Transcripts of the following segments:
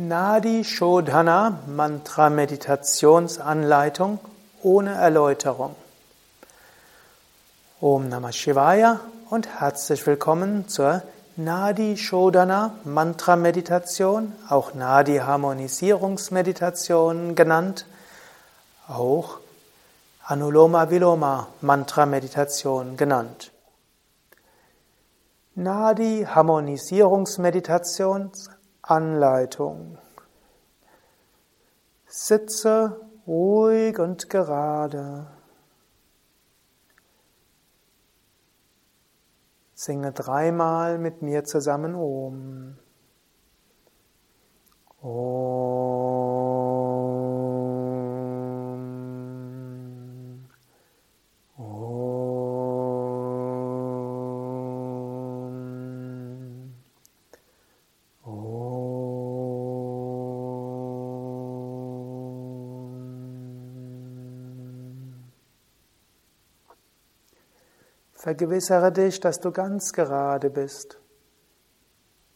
Nadi Shodhana Mantra Meditationsanleitung ohne Erläuterung. Om Namah Shivaya und herzlich willkommen zur Nadi Shodhana Mantra Meditation, auch Nadi Harmonisierungsmeditation genannt, auch Anuloma Viloma Mantra Meditation genannt. Nadi Harmonisierungsmeditation Anleitung. Sitze ruhig und gerade. Singe dreimal mit mir zusammen Om. Om. Vergewissere dich, dass du ganz gerade bist.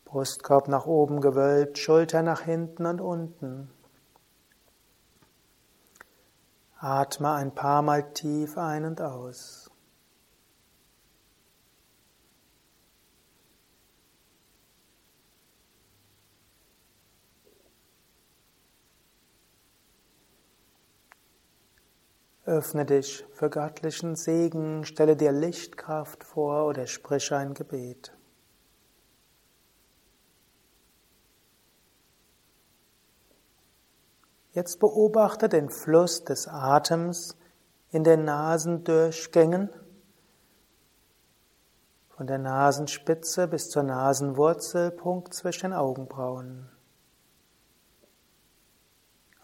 Brustkorb nach oben gewölbt, Schulter nach hinten und unten. Atme ein paar Mal tief ein und aus. Öffne dich für göttlichen Segen, stelle dir Lichtkraft vor oder sprich ein Gebet. Jetzt beobachte den Fluss des Atems in den Nasendurchgängen, von der Nasenspitze bis zur Nasenwurzel, Punkt zwischen Augenbrauen.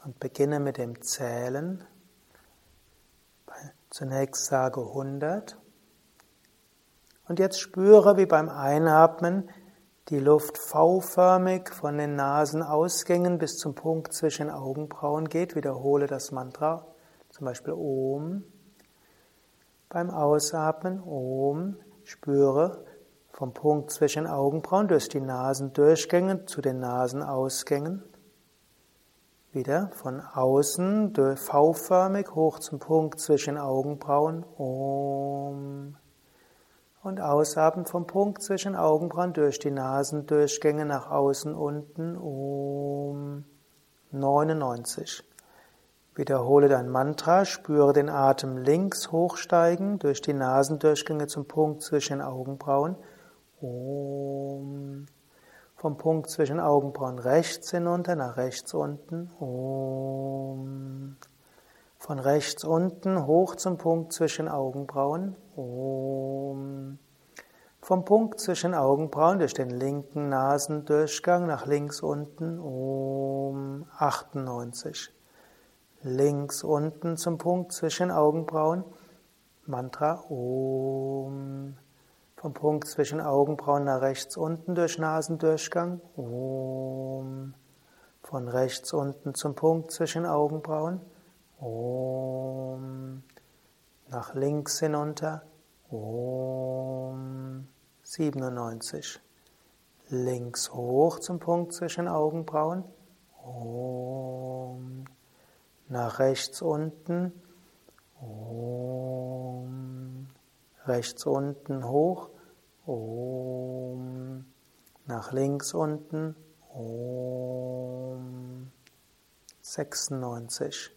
Und beginne mit dem Zählen. Zunächst sage 100 und jetzt spüre, wie beim Einatmen die Luft V-förmig von den Nasenausgängen bis zum Punkt zwischen Augenbrauen geht. Wiederhole das Mantra, zum Beispiel Om. Beim Ausatmen Om spüre vom Punkt zwischen Augenbrauen durch die Nasendurchgänge zu den Nasenausgängen. Wieder von außen V-förmig hoch zum Punkt zwischen Augenbrauen. Om. Und ausatmen vom Punkt zwischen Augenbrauen durch die Nasendurchgänge nach außen unten. Om. 99. Wiederhole dein Mantra, spüre den Atem links hochsteigen durch die Nasendurchgänge zum Punkt zwischen Augenbrauen. Om vom Punkt zwischen Augenbrauen rechts hinunter nach rechts unten. Om. Von rechts unten hoch zum Punkt zwischen Augenbrauen. Om. Vom Punkt zwischen Augenbrauen durch den linken Nasendurchgang nach links unten. Om. 98. Links unten zum Punkt zwischen Augenbrauen. Mantra Om. Vom Punkt zwischen Augenbrauen nach rechts unten durch Nasendurchgang. Om. Von rechts unten zum Punkt zwischen Augenbrauen. Om. Nach links hinunter. Om. 97. Links hoch zum Punkt zwischen Augenbrauen. Om. Nach rechts unten. Om rechts unten hoch, Om, nach links unten, Om, 96.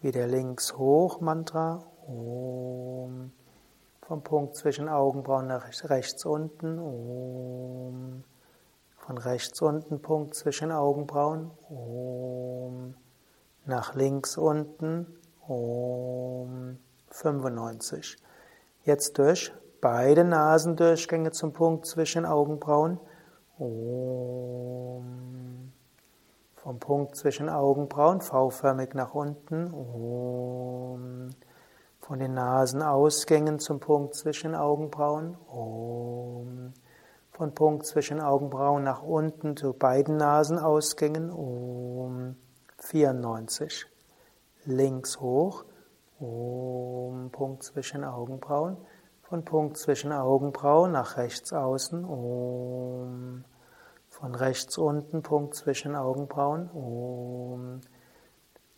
Wieder links hoch, Mantra, Om, vom Punkt zwischen Augenbrauen nach rechts unten, Om, von rechts unten Punkt zwischen Augenbrauen, Om, nach links unten, Om, 95. Jetzt durch beide Nasendurchgänge zum Punkt zwischen Augenbrauen. Om. Vom Punkt zwischen Augenbrauen V-förmig nach unten. Om. Von den Nasenausgängen zum Punkt zwischen Augenbrauen. Om. Von Punkt zwischen Augenbrauen nach unten zu beiden Nasenausgängen. Om. 94. Links hoch. Om, Punkt zwischen Augenbrauen. Von Punkt zwischen Augenbrauen nach rechts außen. Om. Von rechts unten, Punkt zwischen Augenbrauen. Om.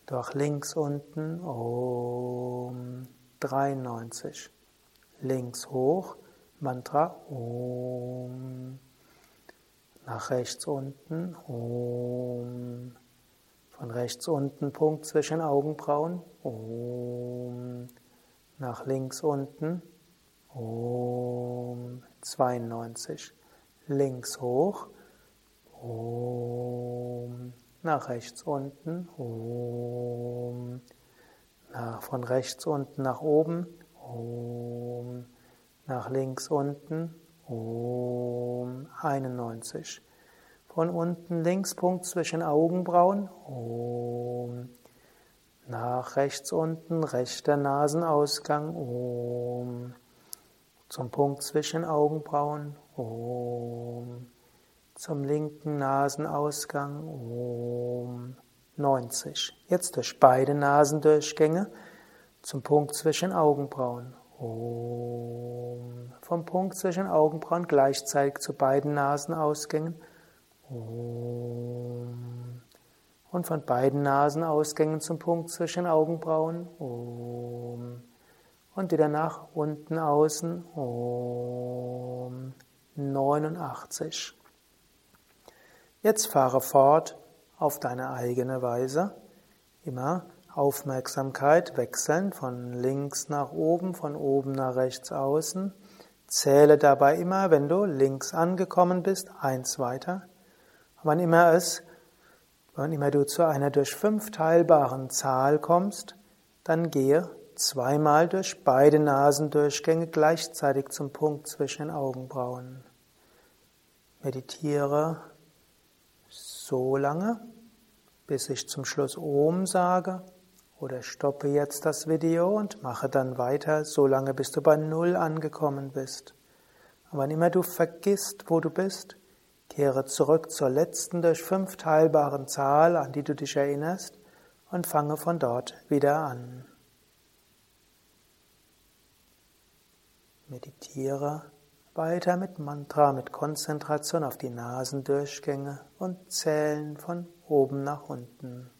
Durch links unten. Om. 93. Links hoch. Mantra. Om. Nach rechts unten. Om. Von rechts unten Punkt zwischen Augenbrauen. Om. Nach links unten. Om. 92. Links hoch. Om. Nach rechts unten. Om. Nach, von rechts unten nach oben. Om. Nach links unten. Om. 91. Von unten links Punkt zwischen Augenbrauen. Om. Nach rechts unten, rechter Nasenausgang. Om. Zum Punkt zwischen Augenbrauen. Om. Zum linken Nasenausgang. Om. 90. Jetzt durch beide Nasendurchgänge zum Punkt zwischen Augenbrauen. Om. Vom Punkt zwischen Augenbrauen gleichzeitig zu beiden Nasenausgängen. Om. Und von beiden Nasenausgängen zum Punkt zwischen Augenbrauen. Om. Und wieder nach unten außen. Om. 89. Jetzt fahre fort auf deine eigene Weise. Immer Aufmerksamkeit wechseln von links nach oben, von oben nach rechts außen. Zähle dabei immer, wenn du links angekommen bist, eins weiter. Wann immer es, wann immer du zu einer durch fünf teilbaren Zahl kommst, dann gehe zweimal durch beide Nasendurchgänge gleichzeitig zum Punkt zwischen den Augenbrauen. Meditiere so lange, bis ich zum Schluss Om sage oder stoppe jetzt das Video und mache dann weiter, so lange bis du bei Null angekommen bist. Und wann immer du vergisst, wo du bist, Kehre zurück zur letzten durch fünf teilbaren Zahl, an die du dich erinnerst, und fange von dort wieder an. Meditiere weiter mit Mantra, mit Konzentration auf die Nasendurchgänge und Zählen von oben nach unten.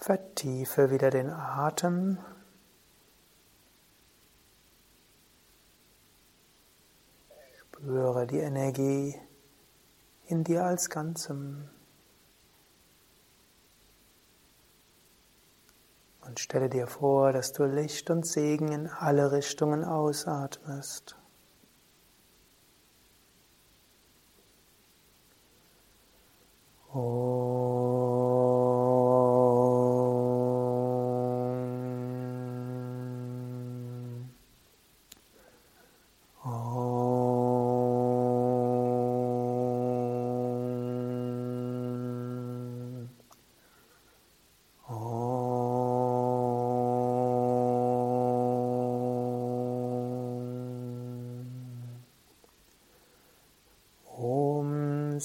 Vertiefe wieder den Atem. Spüre die Energie in dir als Ganzem. Und stelle dir vor, dass du Licht und Segen in alle Richtungen ausatmest.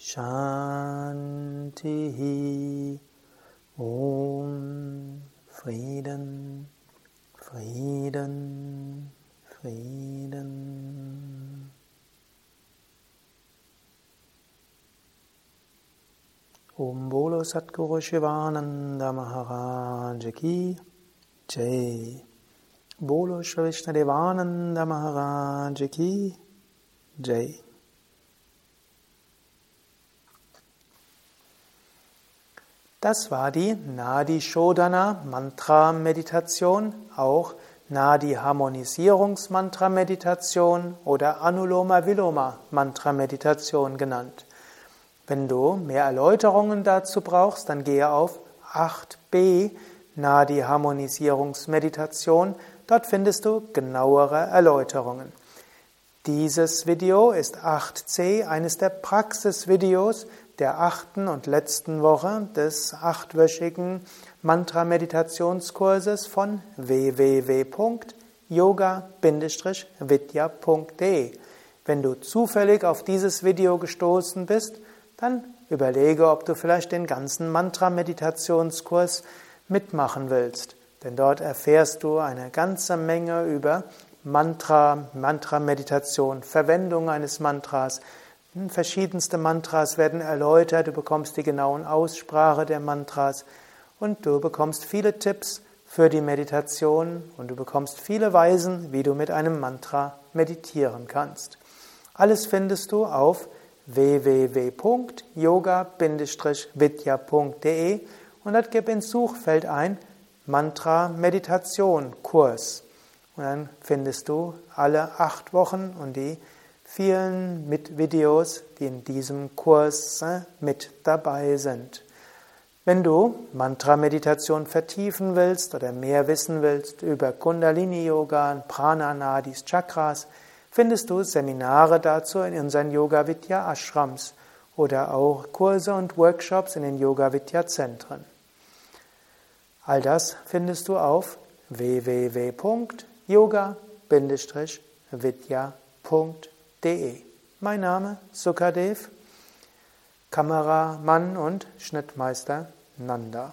Shanti Om Frieden, Frieden, Frieden. Om Bolo Satguru Shivananda Maharaj Ki Jai. Bolo Shri Devananda Maharaj Ki Jai. Das war die Nadi Shodhana Mantra Meditation, auch Nadi Harmonisierungsmantra Meditation oder Anuloma Viloma Mantra Meditation genannt. Wenn du mehr Erläuterungen dazu brauchst, dann gehe auf 8b Nadi Harmonisierungsmeditation. Dort findest du genauere Erläuterungen. Dieses Video ist 8c, eines der Praxisvideos, der achten und letzten Woche des achtwöchigen Mantra-Meditationskurses von www.yoga-vidya.de. Wenn du zufällig auf dieses Video gestoßen bist, dann überlege, ob du vielleicht den ganzen Mantra-Meditationskurs mitmachen willst. Denn dort erfährst du eine ganze Menge über Mantra, Mantra-Meditation, Verwendung eines Mantras, verschiedenste Mantras werden erläutert, du bekommst die genauen Aussprache der Mantras und du bekommst viele Tipps für die Meditation und du bekommst viele Weisen, wie du mit einem Mantra meditieren kannst. Alles findest du auf www.yoga-vidya.de und dort gib ins Suchfeld ein Mantra Meditation Kurs. Und dann findest du alle acht Wochen und die vielen mit Videos, die in diesem Kurs äh, mit dabei sind. Wenn du Mantra-Meditation vertiefen willst oder mehr wissen willst über Kundalini-Yoga, Prana-Nadis, Chakras, findest du Seminare dazu in unseren Yoga-Vidya-Ashrams oder auch Kurse und Workshops in den Yoga-Vidya-Zentren. All das findest du auf www.yoga-vidya.de www.yoga-vidya.de. Mein Name Sukadev, Kameramann und Schnittmeister Nanda.